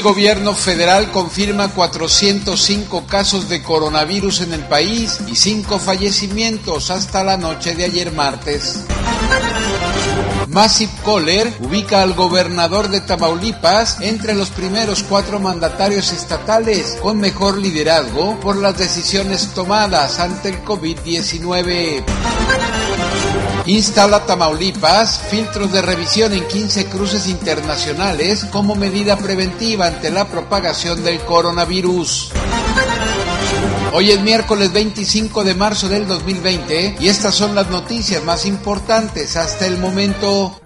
El gobierno federal confirma 405 casos de coronavirus en el país y 5 fallecimientos hasta la noche de ayer martes. Massive Kohler ubica al gobernador de Tamaulipas entre los primeros cuatro mandatarios estatales con mejor liderazgo por las decisiones tomadas ante el COVID-19. Instala Tamaulipas filtros de revisión en 15 cruces internacionales como medida preventiva ante la propagación del coronavirus. Hoy es miércoles 25 de marzo del 2020 y estas son las noticias más importantes hasta el momento.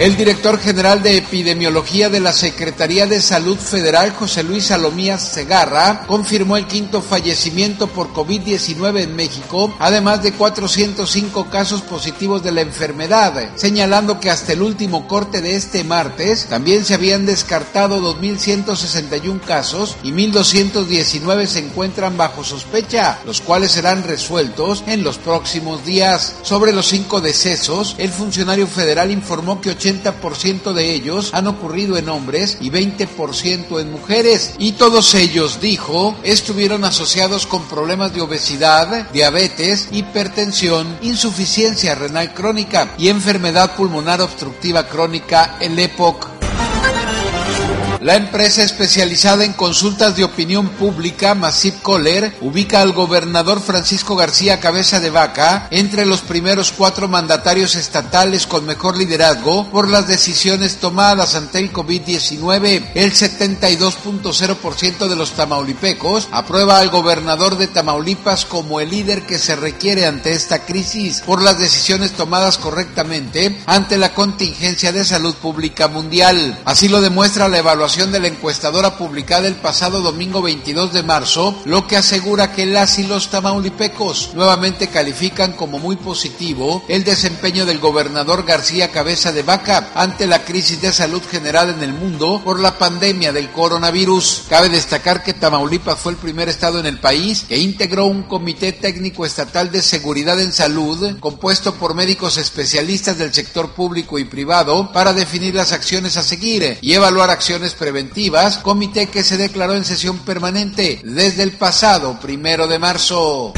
El director general de epidemiología de la Secretaría de Salud Federal, José Luis Salomías Segarra, confirmó el quinto fallecimiento por COVID-19 en México, además de 405 casos positivos de la enfermedad, señalando que hasta el último corte de este martes también se habían descartado 2.161 casos y 1.219 se encuentran bajo sospecha, los cuales serán resueltos en los próximos días. Sobre los cinco decesos, el funcionario federal informó que 80 80% de ellos han ocurrido en hombres y 20% en mujeres. Y todos ellos, dijo, estuvieron asociados con problemas de obesidad, diabetes, hipertensión, insuficiencia renal crónica y enfermedad pulmonar obstructiva crónica, el EPOC. La empresa especializada en consultas de opinión pública, Massive Kohler, ubica al gobernador Francisco García Cabeza de Vaca entre los primeros cuatro mandatarios estatales con mejor liderazgo por las decisiones tomadas ante el COVID-19. El 72.0% de los tamaulipecos aprueba al gobernador de Tamaulipas como el líder que se requiere ante esta crisis por las decisiones tomadas correctamente ante la contingencia de salud pública mundial. Así lo demuestra la evaluación de la encuestadora publicada el pasado domingo 22 de marzo, lo que asegura que las y los tamaulipecos nuevamente califican como muy positivo el desempeño del gobernador García Cabeza de Vaca ante la crisis de salud general en el mundo por la pandemia del coronavirus. Cabe destacar que Tamaulipas fue el primer estado en el país que integró un comité técnico estatal de seguridad en salud compuesto por médicos especialistas del sector público y privado para definir las acciones a seguir y evaluar acciones preventivas, comité que se declaró en sesión permanente desde el pasado primero de marzo.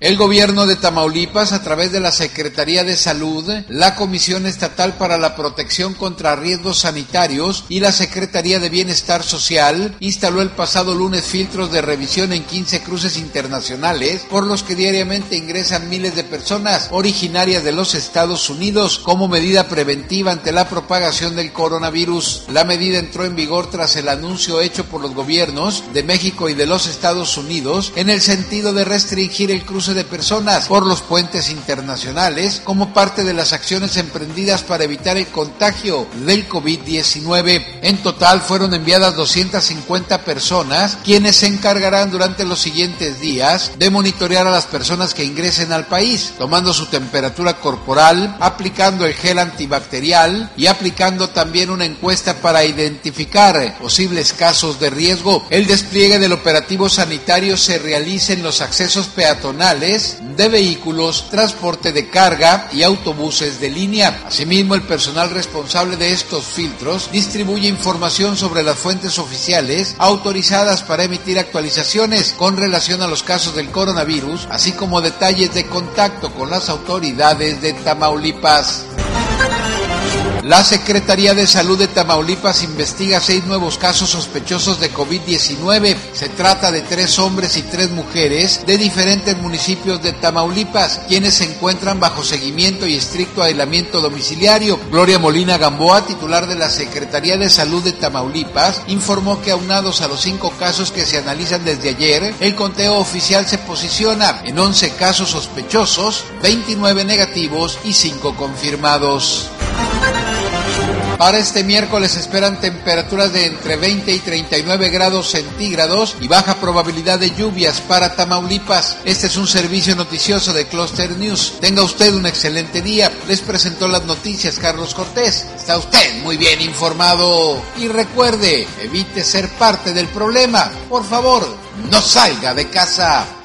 El gobierno de Tamaulipas, a través de la Secretaría de Salud, la Comisión Estatal para la Protección contra Riesgos Sanitarios y la Secretaría de Bienestar Social, instaló el pasado lunes filtros de revisión en 15 cruces internacionales, por los que diariamente ingresan miles de personas originarias de los Estados Unidos como medida preventiva ante la propagación del coronavirus. La medida entró en vigor tras el anuncio hecho por los gobiernos de México y de los Estados Unidos en el sentido de restringir el cruce de personas por los puentes internacionales como parte de las acciones emprendidas para evitar el contagio del COVID-19. En total fueron enviadas 250 personas quienes se encargarán durante los siguientes días de monitorear a las personas que ingresen al país, tomando su temperatura corporal, aplicando el gel antibacterial y aplicando también una encuesta para identificar posibles casos de riesgo. El despliegue del operativo sanitario se realiza en los accesos peatonales de vehículos, transporte de carga y autobuses de línea. Asimismo, el personal responsable de estos filtros distribuye información sobre las fuentes oficiales autorizadas para emitir actualizaciones con relación a los casos del coronavirus, así como detalles de contacto con las autoridades de Tamaulipas. La Secretaría de Salud de Tamaulipas investiga seis nuevos casos sospechosos de COVID-19. Se trata de tres hombres y tres mujeres de diferentes municipios de Tamaulipas, quienes se encuentran bajo seguimiento y estricto aislamiento domiciliario. Gloria Molina Gamboa, titular de la Secretaría de Salud de Tamaulipas, informó que aunados a los cinco casos que se analizan desde ayer, el conteo oficial se posiciona en 11 casos sospechosos, 29 negativos y 5 confirmados. Para este miércoles esperan temperaturas de entre 20 y 39 grados centígrados y baja probabilidad de lluvias para Tamaulipas. Este es un servicio noticioso de Cluster News. Tenga usted un excelente día. Les presentó las noticias Carlos Cortés. Está usted muy bien informado. Y recuerde, evite ser parte del problema. Por favor, no salga de casa.